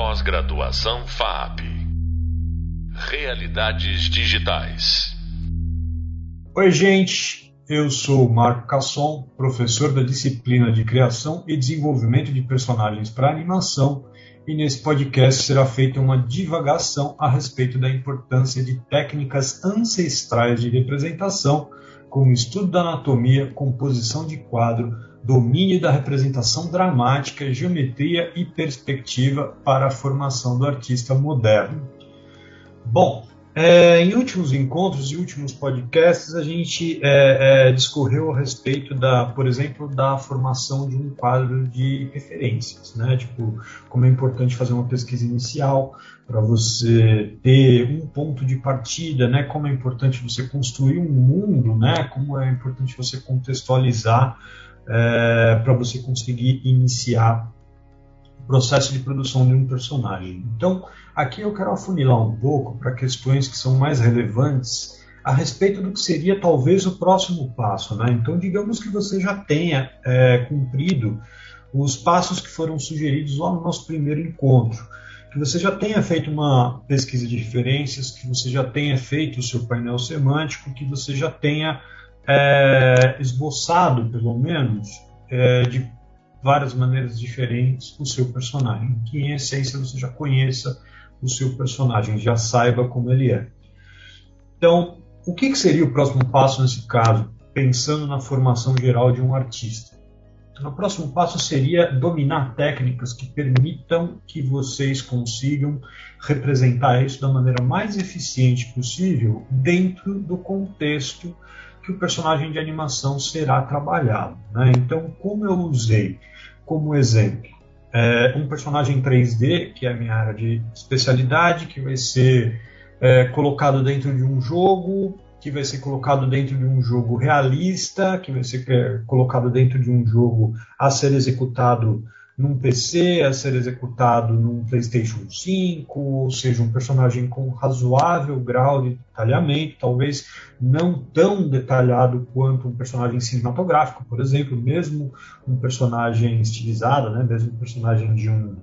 Pós-graduação FAP. Realidades digitais. Oi, gente. Eu sou Marco Casson, professor da disciplina de Criação e Desenvolvimento de Personagens para Animação, e nesse podcast será feita uma divagação a respeito da importância de técnicas ancestrais de representação, como estudo da anatomia, composição de quadro, domínio da representação dramática, geometria e perspectiva para a formação do artista moderno. Bom, é, em últimos encontros e últimos podcasts, a gente é, é, discorreu a respeito da, por exemplo, da formação de um quadro de referências, né? Tipo, como é importante fazer uma pesquisa inicial para você ter um ponto de partida, né? Como é importante você construir um mundo, né? Como é importante você contextualizar é, para você conseguir iniciar o processo de produção de um personagem. Então, aqui eu quero afunilar um pouco para questões que são mais relevantes a respeito do que seria talvez o próximo passo. Né? Então, digamos que você já tenha é, cumprido os passos que foram sugeridos lá no nosso primeiro encontro que você já tenha feito uma pesquisa de referências, que você já tenha feito o seu painel semântico, que você já tenha é, esboçado, pelo menos, é, de várias maneiras diferentes o seu personagem. Que em essência você já conheça o seu personagem, já saiba como ele é. Então, o que, que seria o próximo passo nesse caso, pensando na formação geral de um artista? Então, o próximo passo seria dominar técnicas que permitam que vocês consigam representar isso da maneira mais eficiente possível dentro do contexto que o personagem de animação será trabalhado. Né? Então, como eu usei como exemplo é, um personagem 3D, que é a minha área de especialidade, que vai ser é, colocado dentro de um jogo, que vai ser colocado dentro de um jogo realista, que vai ser é, colocado dentro de um jogo a ser executado num PC a ser executado num PlayStation 5, ou seja, um personagem com razoável grau de detalhamento, talvez não tão detalhado quanto um personagem cinematográfico, por exemplo, mesmo um personagem estilizado, né, mesmo um personagem de um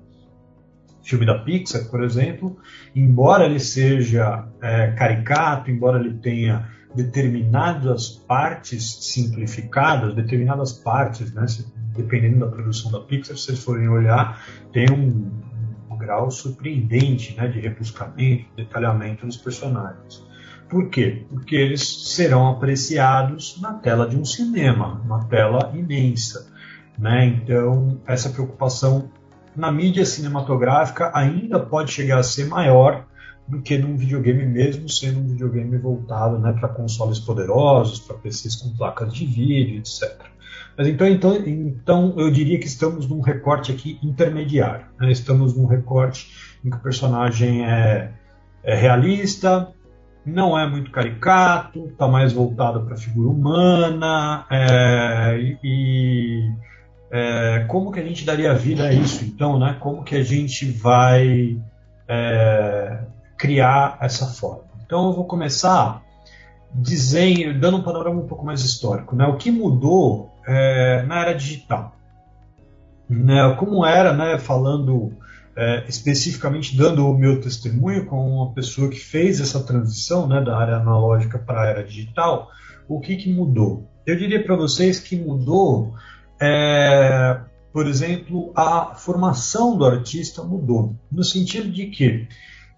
filme da Pixar, por exemplo, embora ele seja é, caricato, embora ele tenha determinadas partes simplificadas, determinadas partes, né, dependendo da produção da Pixar, se vocês forem olhar, tem um, um grau surpreendente né, de rebuscamento, detalhamento dos personagens. Por quê? Porque eles serão apreciados na tela de um cinema, uma tela imensa. Né? Então, essa preocupação na mídia cinematográfica ainda pode chegar a ser maior do que num videogame mesmo sendo um videogame voltado né, para consoles poderosos, para PCs com placas de vídeo, etc. Mas então, então, então eu diria que estamos num recorte aqui intermediário. Né? Estamos num recorte em que o personagem é, é realista, não é muito caricato, está mais voltado para a figura humana. É, e é, como que a gente daria vida a isso, então? Né? Como que a gente vai é, criar essa forma? Então eu vou começar dizendo, dando um panorama um pouco mais histórico. Né? O que mudou é, na era digital. Né, como era, né, falando é, especificamente, dando o meu testemunho com uma pessoa que fez essa transição né, da área analógica para a era digital, o que, que mudou? Eu diria para vocês que mudou, é, por exemplo, a formação do artista mudou, no sentido de que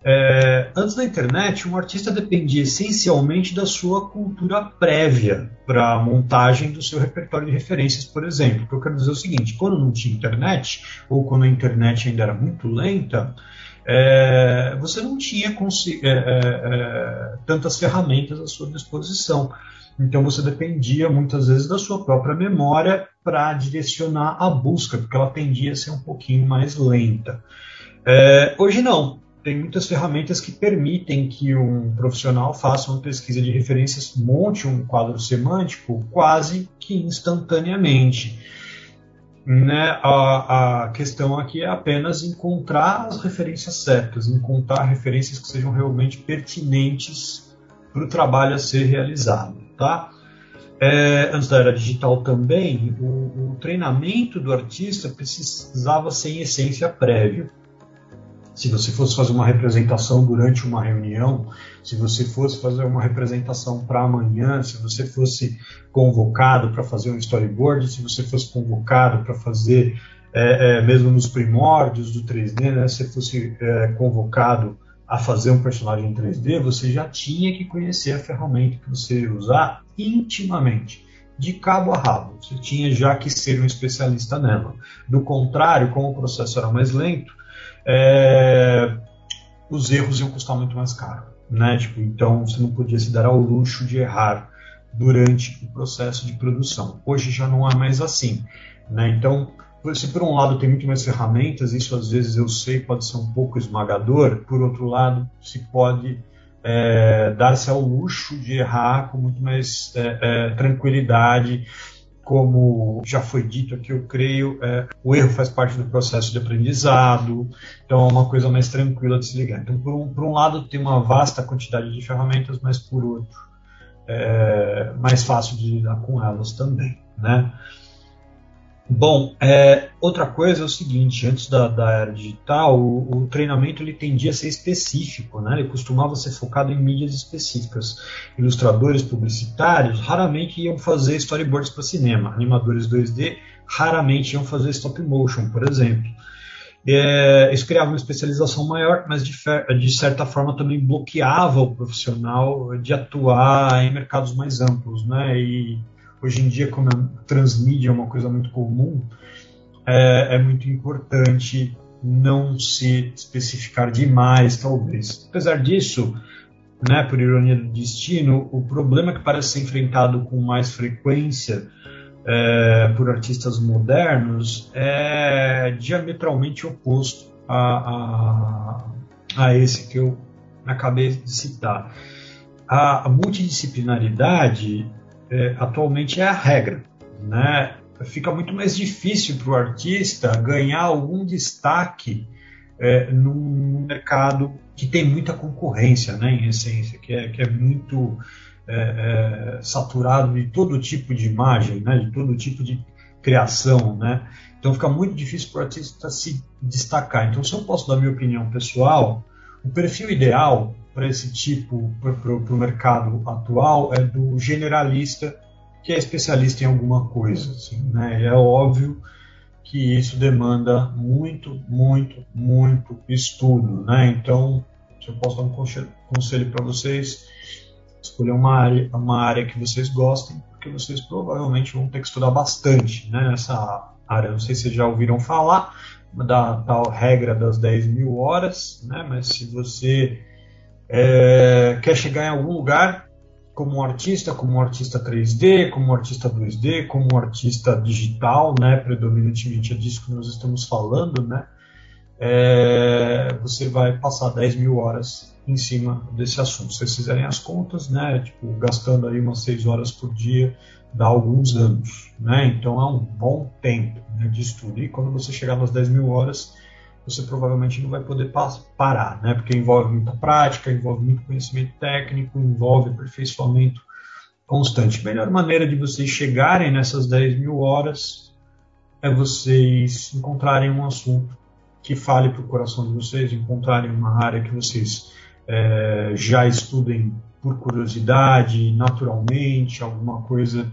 é, antes da internet, um artista dependia essencialmente da sua cultura prévia para a montagem do seu repertório de referências, por exemplo. O que eu quero dizer é o seguinte: quando não tinha internet, ou quando a internet ainda era muito lenta, é, você não tinha é, é, é, tantas ferramentas à sua disposição. Então você dependia muitas vezes da sua própria memória para direcionar a busca, porque ela tendia a ser um pouquinho mais lenta. É, hoje não tem muitas ferramentas que permitem que um profissional faça uma pesquisa de referências, monte um quadro semântico quase que instantaneamente. Né? A, a questão aqui é apenas encontrar as referências certas, encontrar referências que sejam realmente pertinentes para o trabalho a ser realizado. Tá? É, antes da era digital também, o, o treinamento do artista precisava ser em essência prévio se você fosse fazer uma representação durante uma reunião, se você fosse fazer uma representação para amanhã, se você fosse convocado para fazer um storyboard, se você fosse convocado para fazer, é, é, mesmo nos primórdios do 3D, né, se fosse é, convocado a fazer um personagem em 3D, você já tinha que conhecer a ferramenta que você ia usar intimamente de cabo a rabo. Você tinha já que ser um especialista nela. Do contrário, como o processo era mais lento, é, os erros iam custar muito mais caro. Né? Tipo, então você não podia se dar ao luxo de errar durante o processo de produção. Hoje já não é mais assim. Né? Então, se por um lado tem muito mais ferramentas, isso às vezes eu sei pode ser um pouco esmagador, por outro lado, se pode é, dar-se ao luxo de errar com muito mais é, é, tranquilidade como já foi dito aqui, eu creio, é, o erro faz parte do processo de aprendizado, então é uma coisa mais tranquila de se ligar. Então, por um, por um lado, tem uma vasta quantidade de ferramentas, mas por outro, é mais fácil de lidar com elas também, né? Bom, é, outra coisa é o seguinte, antes da, da era digital, o, o, treinamento ele tendia a ser específico, né? ele costumava ser focado em mídias específicas. Ilustradores publicitários raramente iam fazer storyboards para cinema, animadores 2D raramente iam fazer stop motion, por exemplo. É, isso criava uma especialização maior, mas de, de, certa forma também bloqueava o profissional de atuar em mercados mais amplos, né? E hoje em dia, como a transmídia é uma coisa muito comum, é, é muito importante não se especificar demais, talvez. Apesar disso, né, por ironia do destino, o problema que parece ser enfrentado com mais frequência é, por artistas modernos é diametralmente oposto a, a, a esse que eu acabei de citar. A, a multidisciplinaridade é, atualmente é a regra. Né? Fica muito mais difícil para o artista ganhar algum destaque é, num mercado que tem muita concorrência, né, em essência, que é, que é muito é, é, saturado de todo tipo de imagem, né, de todo tipo de criação. Né? Então fica muito difícil para o artista se destacar. Então, se eu posso dar minha opinião pessoal, o perfil ideal para esse tipo, para o mercado atual, é do generalista que é especialista em alguma coisa. Assim, né? É óbvio que isso demanda muito, muito, muito estudo. Né? Então, se eu posso dar um conselho para vocês, escolher uma área, uma área que vocês gostem, porque vocês provavelmente vão ter que estudar bastante né, nessa área. Não sei se vocês já ouviram falar da tal regra das 10 mil horas, né, mas se você é, quer chegar em algum lugar como artista, como artista 3D, como artista 2D, como artista digital, né, predominantemente é disso que nós estamos falando, né, é, você vai passar 10 mil horas em cima desse assunto. Se vocês fizerem as contas, né, tipo, gastando aí umas 6 horas por dia, dá alguns anos, né, então é um bom tempo né, de estudo. E quando você chegar nas 10 mil horas, você provavelmente não vai poder parar, né? Porque envolve muita prática, envolve muito conhecimento técnico, envolve aperfeiçoamento constante. A melhor maneira de vocês chegarem nessas 10 mil horas é vocês encontrarem um assunto que fale para o coração de vocês, encontrarem uma área que vocês é, já estudem por curiosidade, naturalmente, alguma coisa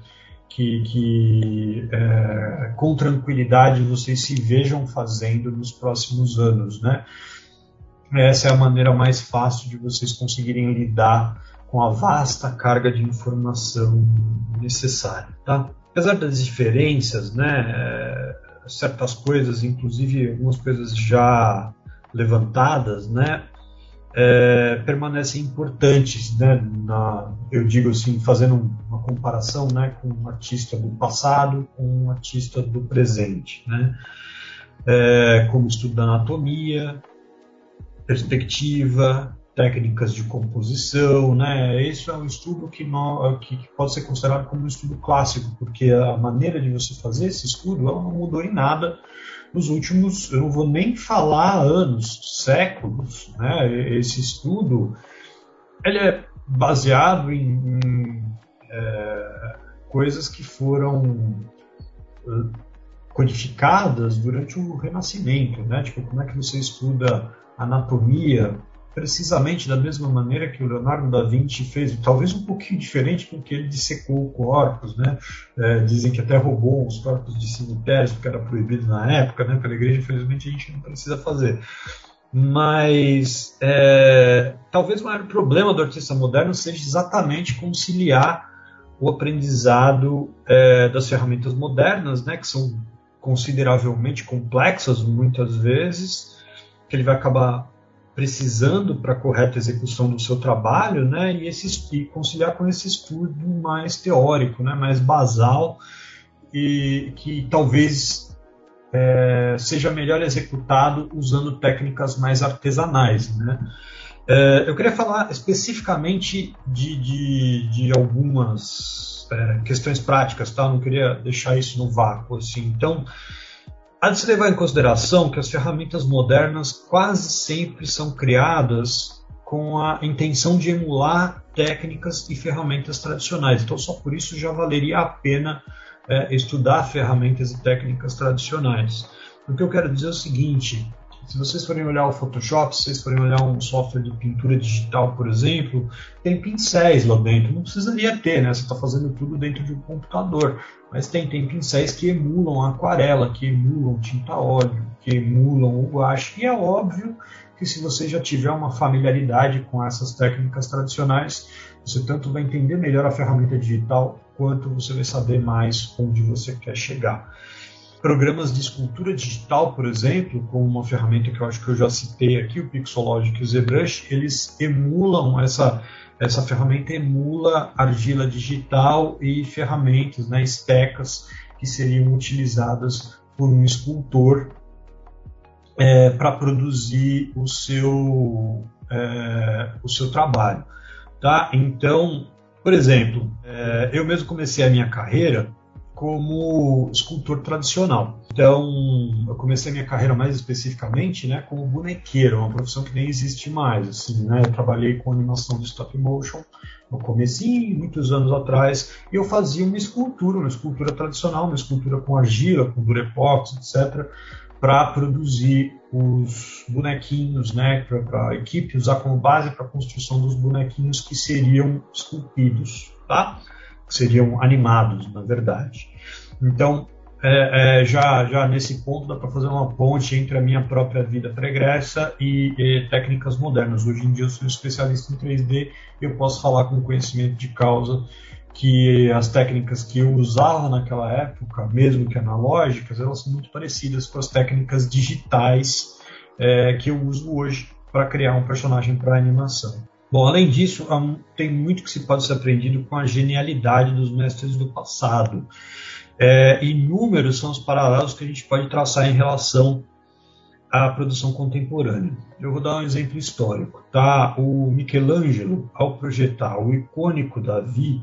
que, que é, com tranquilidade vocês se vejam fazendo nos próximos anos, né? Essa é a maneira mais fácil de vocês conseguirem lidar com a vasta carga de informação necessária, tá? Apesar das diferenças, né, é, certas coisas, inclusive algumas coisas já levantadas, né, é, permanecem importantes, né? Na, eu digo assim, fazendo uma comparação, né, com um artista do passado com um artista do presente, né? É, como estudo da anatomia, perspectiva, técnicas de composição, né? Isso é um estudo que, no, que, pode ser considerado como um estudo clássico, porque a maneira de você fazer esse estudo ela não mudou em nada nos últimos, eu não vou nem falar anos, séculos, né? Esse estudo, ele é baseado em, em é, coisas que foram codificadas durante o Renascimento, né? Tipo, como é que você estuda anatomia precisamente da mesma maneira que o Leonardo da Vinci fez, talvez um pouquinho diferente porque ele dissecou corpos, né? É, dizem que até roubou os corpos de cemitérios, porque era proibido na época, né? Pela igreja, infelizmente, a gente não precisa fazer. Mas é, talvez o maior problema do artista moderno seja exatamente conciliar o aprendizado é, das ferramentas modernas, né? Que são consideravelmente complexas muitas vezes, que ele vai acabar precisando para a correta execução do seu trabalho, né, e, esse, e conciliar com esse estudo mais teórico, né, mais basal, e que talvez é, seja melhor executado usando técnicas mais artesanais. Né. É, eu queria falar especificamente de, de, de algumas é, questões práticas, tá? não queria deixar isso no vácuo. Assim. Então, Há de se levar em consideração que as ferramentas modernas quase sempre são criadas com a intenção de emular técnicas e ferramentas tradicionais. Então, só por isso já valeria a pena é, estudar ferramentas e técnicas tradicionais. O que eu quero dizer é o seguinte: se vocês forem olhar o Photoshop, se vocês forem olhar um software de pintura digital, por exemplo, tem pincéis lá dentro. Não precisaria ter, né? Você está fazendo tudo dentro de um computador. Mas tem, tem pincéis que emulam aquarela, que emulam tinta óleo, que emulam o guache. E é óbvio que se você já tiver uma familiaridade com essas técnicas tradicionais, você tanto vai entender melhor a ferramenta digital, quanto você vai saber mais onde você quer chegar programas de escultura digital, por exemplo, com uma ferramenta que eu acho que eu já citei aqui, o Pixologic e o ZBrush, eles emulam essa essa ferramenta emula argila digital e ferramentas, né, estecas que seriam utilizadas por um escultor é, para produzir o seu é, o seu trabalho, tá? Então, por exemplo, é, eu mesmo comecei a minha carreira como escultor tradicional. Então, eu comecei minha carreira mais especificamente, né, como bonequeiro, uma profissão que nem existe mais, assim, né? Eu trabalhei com animação de stop motion no comecinho, muitos anos atrás, e eu fazia uma escultura, uma escultura tradicional, uma escultura com argila, com durepox, etc, para produzir os bonequinhos, né, para a equipe usar como base para a construção dos bonequinhos que seriam esculpidos, tá? Seriam animados, na verdade. Então, é, é, já, já nesse ponto dá para fazer uma ponte entre a minha própria vida pregressa e, e, técnicas modernas. Hoje em dia eu sou especialista em 3D e eu posso falar com conhecimento de causa que as técnicas que eu usava naquela época, mesmo que analógicas, elas são muito parecidas com as técnicas digitais é, que eu uso hoje para criar um personagem para animação. Bom, além disso, tem muito que se pode ser aprendido com a genialidade dos mestres do passado. É, inúmeros são os paralelos que a gente pode traçar em relação à produção contemporânea. Eu vou dar um exemplo histórico. Tá? O Michelangelo, ao projetar o icônico Davi,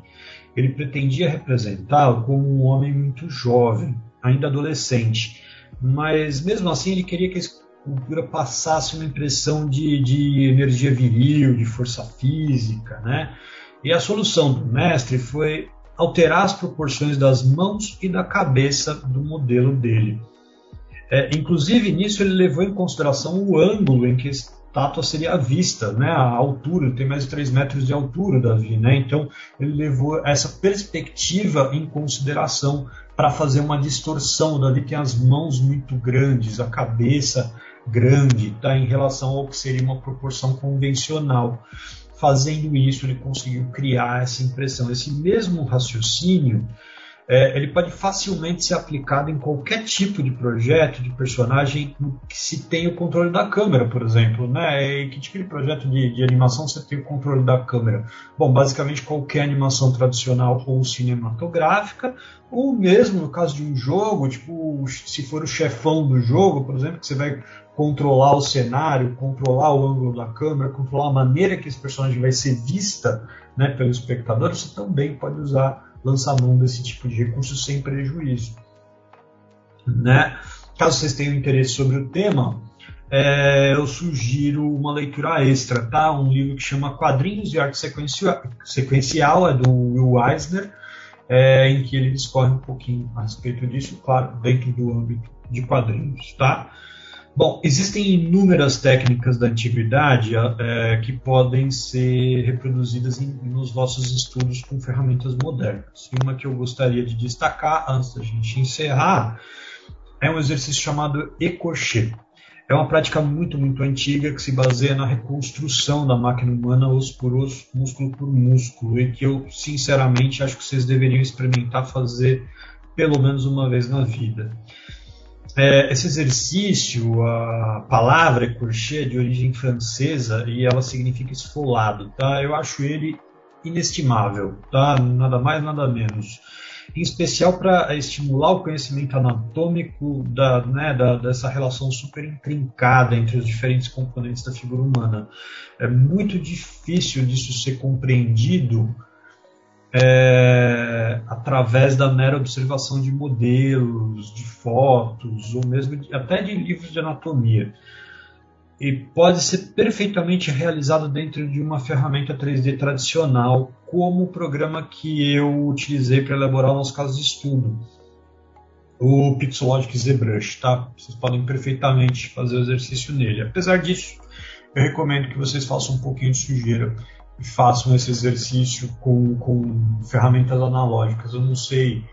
ele pretendia representá-lo como um homem muito jovem, ainda adolescente. Mas mesmo assim ele queria que cultura passasse uma impressão de, de energia viril, de força física, né? E a solução do mestre foi alterar as proporções das mãos e da cabeça do modelo dele. É, inclusive, nisso ele levou em consideração o ângulo em que a estátua seria vista, né? a altura, tem mais de 3 metros de altura, Davi, né? então ele levou essa perspectiva em consideração para fazer uma distorção. O Davi tem as mãos muito grandes, a cabeça grande tá, em relação ao que seria uma proporção convencional. Fazendo isso, ele conseguiu criar essa impressão. Esse mesmo raciocínio é, ele pode facilmente ser aplicado em qualquer tipo de projeto, de personagem que se tem o controle da câmera, por exemplo. Né? E que tipo de projeto de, de, animação você tem o controle da câmera? Bom, basicamente qualquer animação tradicional ou cinematográfica, ou mesmo no caso de um jogo, tipo, se for o chefão do jogo, por exemplo, que você vai controlar o cenário, controlar o ângulo da câmera, controlar a maneira que esse personagem vai ser vista né, pelo espectador, você também pode usar lançar mão desse tipo de recurso sem prejuízo. Né? Caso vocês tenham interesse sobre o tema, é, eu sugiro uma leitura extra, tá? Um livro que chama Quadrinhos de Arte Sequencial, sequencial é do Will Eisner. é, em que ele discorre um pouquinho a respeito disso, claro, dentro do âmbito de quadrinhos, tá? Bom, existem inúmeras técnicas da antiguidade é, que podem ser reproduzidas em, nos vossos estudos com ferramentas modernas. E uma que eu gostaria de destacar antes da gente encerrar é um exercício chamado ecochê. É uma prática muito, muito antiga que se baseia na reconstrução da máquina humana osso por osso, músculo por músculo, e que eu, sinceramente, acho que vocês deveriam experimentar fazer pelo menos uma vez na vida. É, esse exercício, a palavra crochet é de origem francesa e ela significa esfolado, tá? Eu acho ele inestimável, tá? Nada mais, nada menos. Em especial para estimular o conhecimento anatômico da, né, da, dessa relação super intrincada entre os diferentes componentes da figura humana. É muito difícil disso ser compreendido é, através da mera observação de modelos, de fotos, ou mesmo de, até de livros de anatomia. E pode ser perfeitamente realizado dentro de uma ferramenta 3D tradicional, como o programa que eu utilizei para elaborar os casos de estudo, o Pixologic ZBrush, tá? Vocês podem perfeitamente fazer o exercício nele. Apesar disso, eu recomendo que vocês façam um pouquinho de sujeira façam esse exercício com, com ferramentas analógicas. Eu não sei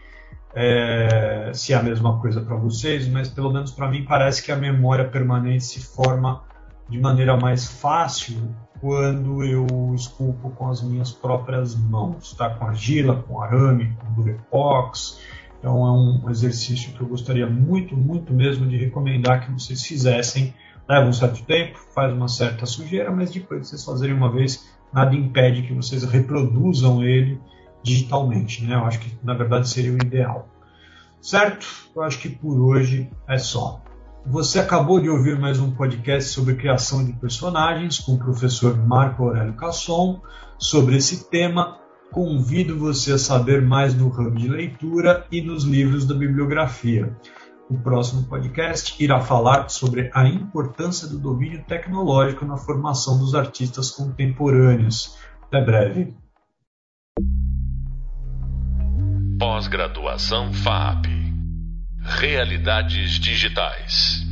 é, se é a mesma coisa para vocês, mas pelo menos para mim parece que a memória permanente se forma de maneira mais fácil quando eu esculpo com as minhas próprias mãos, tá? com argila, com arame, com durepox. Então é um exercício que eu gostaria muito, muito mesmo de recomendar que vocês fizessem. Leva um certo tempo, faz uma certa sujeira, mas depois de vocês fazerem uma vez, nada impede que vocês reproduzam ele digitalmente. Né? Eu acho que na verdade seria o ideal. Certo? Eu acho que por hoje é só. Você acabou de ouvir mais um podcast sobre criação de personagens com o professor Marco Aurélio Casson. Sobre esse tema, convido você a saber mais no ramo de leitura e nos livros da bibliografia. O próximo podcast irá falar sobre a importância do domínio tecnológico na formação dos artistas contemporâneos. Até breve. Pós-graduação FAP Realidades Digitais.